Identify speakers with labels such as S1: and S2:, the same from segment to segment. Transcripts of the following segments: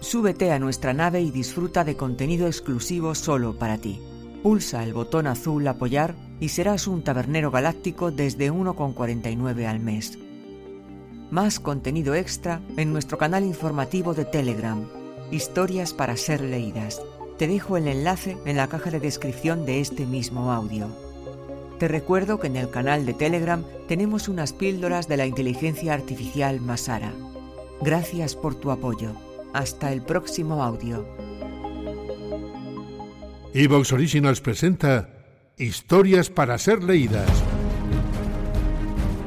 S1: Súbete a nuestra nave y disfruta de contenido exclusivo solo para ti. Pulsa el botón azul Apoyar y serás un tabernero galáctico desde 1,49 al mes. Más contenido extra en nuestro canal informativo de Telegram. Historias para ser leídas. Te dejo el enlace en la caja de descripción de este mismo audio. Te recuerdo que en el canal de Telegram tenemos unas píldoras de la inteligencia artificial Masara. Gracias por tu apoyo. Hasta el próximo audio.
S2: Evox Originals presenta Historias para ser leídas.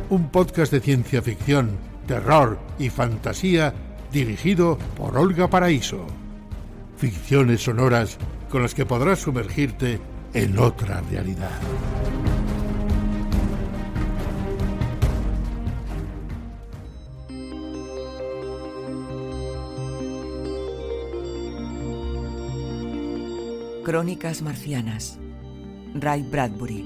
S2: Un podcast de ciencia ficción, terror y fantasía dirigido por Olga Paraíso. Ficciones sonoras con las que podrás sumergirte en otra realidad.
S1: Crónicas marcianas. Ray Bradbury.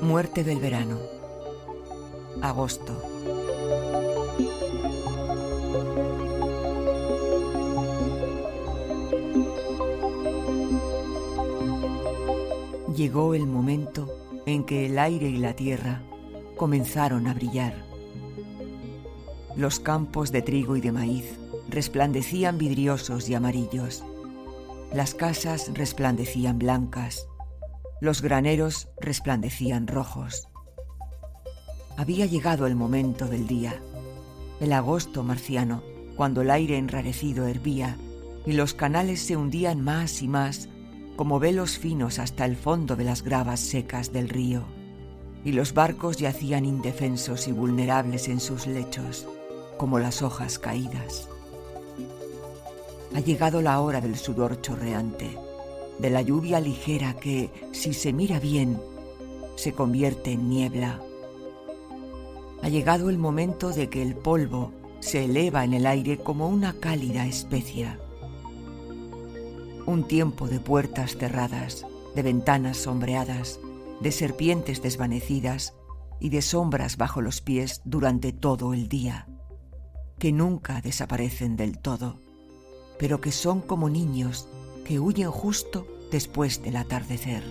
S1: Muerte del verano. Agosto. Llegó el momento en que el aire y la tierra comenzaron a brillar. Los campos de trigo y de maíz resplandecían vidriosos y amarillos. Las casas resplandecían blancas. Los graneros resplandecían rojos. Había llegado el momento del día, el agosto marciano, cuando el aire enrarecido hervía y los canales se hundían más y más como velos finos hasta el fondo de las gravas secas del río, y los barcos yacían indefensos y vulnerables en sus lechos, como las hojas caídas. Ha llegado la hora del sudor chorreante, de la lluvia ligera que, si se mira bien, se convierte en niebla. Ha llegado el momento de que el polvo se eleva en el aire como una cálida especia. Un tiempo de puertas cerradas, de ventanas sombreadas, de serpientes desvanecidas y de sombras bajo los pies durante todo el día, que nunca desaparecen del todo, pero que son como niños que huyen justo después del atardecer.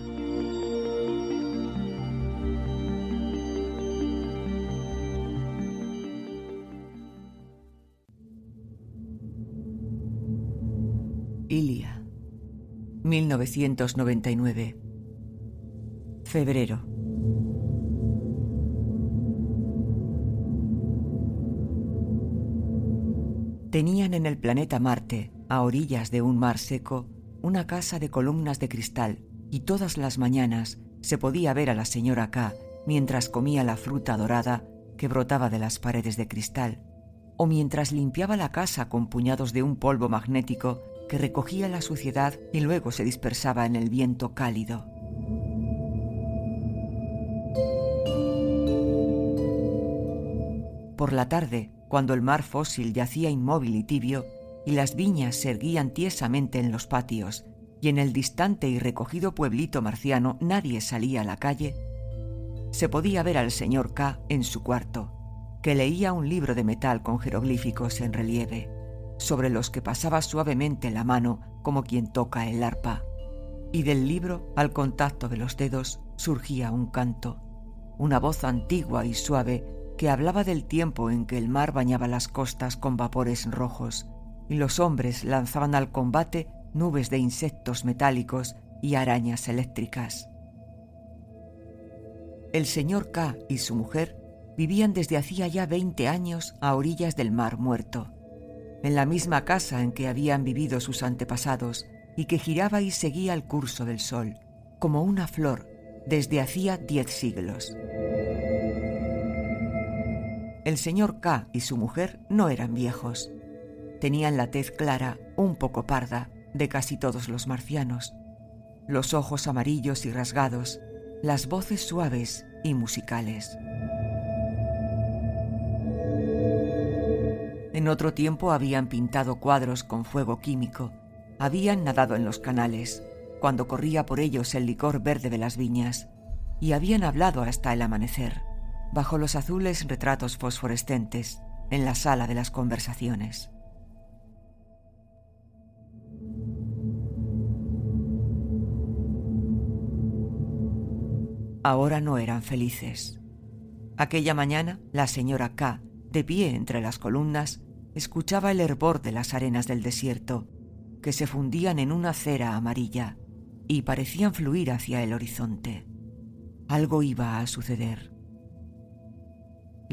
S1: Ilia, 1999. Febrero. Tenían en el planeta Marte, a orillas de un mar seco, una casa de columnas de cristal y todas las mañanas se podía ver a la señora K mientras comía la fruta dorada que brotaba de las paredes de cristal, o mientras limpiaba la casa con puñados de un polvo magnético que recogía la suciedad y luego se dispersaba en el viento cálido. Por la tarde, cuando el mar fósil yacía inmóvil y tibio, y las viñas se erguían tiesamente en los patios, y en el distante y recogido pueblito marciano nadie salía a la calle, se podía ver al señor K en su cuarto, que leía un libro de metal con jeroglíficos en relieve, sobre los que pasaba suavemente la mano como quien toca el arpa, y del libro, al contacto de los dedos, surgía un canto, una voz antigua y suave que hablaba del tiempo en que el mar bañaba las costas con vapores rojos y los hombres lanzaban al combate nubes de insectos metálicos y arañas eléctricas. El señor K y su mujer vivían desde hacía ya 20 años a orillas del Mar Muerto, en la misma casa en que habían vivido sus antepasados y que giraba y seguía el curso del sol, como una flor desde hacía diez siglos. El señor K y su mujer no eran viejos. Tenían la tez clara, un poco parda, de casi todos los marcianos, los ojos amarillos y rasgados, las voces suaves y musicales. En otro tiempo habían pintado cuadros con fuego químico, habían nadado en los canales, cuando corría por ellos el licor verde de las viñas, y habían hablado hasta el amanecer, bajo los azules retratos fosforescentes, en la sala de las conversaciones. Ahora no eran felices. Aquella mañana, la señora K, de pie entre las columnas, escuchaba el hervor de las arenas del desierto, que se fundían en una cera amarilla y parecían fluir hacia el horizonte. Algo iba a suceder.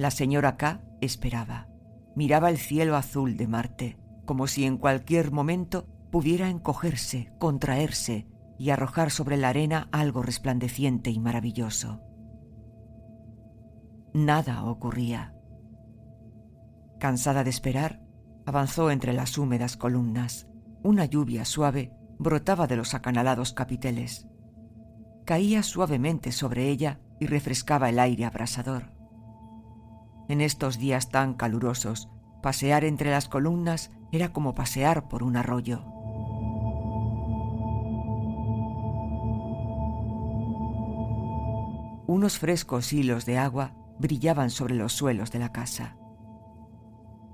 S1: La señora K esperaba. Miraba el cielo azul de Marte, como si en cualquier momento pudiera encogerse, contraerse y arrojar sobre la arena algo resplandeciente y maravilloso. Nada ocurría. Cansada de esperar, avanzó entre las húmedas columnas. Una lluvia suave brotaba de los acanalados capiteles. Caía suavemente sobre ella y refrescaba el aire abrasador. En estos días tan calurosos, pasear entre las columnas era como pasear por un arroyo. Unos frescos hilos de agua brillaban sobre los suelos de la casa.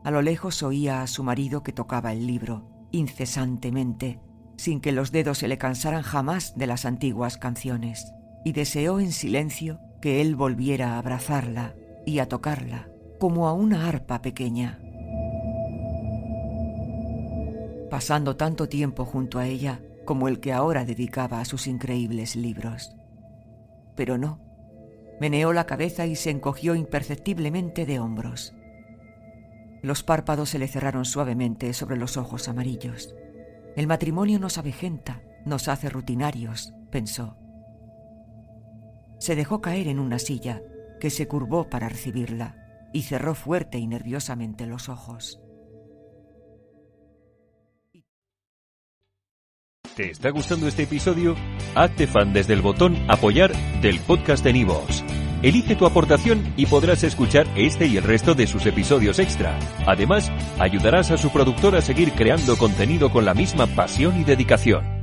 S1: A lo lejos oía a su marido que tocaba el libro, incesantemente, sin que los dedos se le cansaran jamás de las antiguas canciones, y deseó en silencio que él volviera a abrazarla y a tocarla, como a una arpa pequeña. Pasando tanto tiempo junto a ella como el que ahora dedicaba a sus increíbles libros. Pero no, Meneó la cabeza y se encogió imperceptiblemente de hombros. Los párpados se le cerraron suavemente sobre los ojos amarillos. El matrimonio nos avejenta, nos hace rutinarios, pensó. Se dejó caer en una silla, que se curvó para recibirla, y cerró fuerte y nerviosamente los ojos.
S3: ¿Te está gustando este episodio? Hazte fan desde el botón Apoyar del podcast de Nivos. Elige tu aportación y podrás escuchar este y el resto de sus episodios extra. Además, ayudarás a su productor a seguir creando contenido con la misma pasión y dedicación.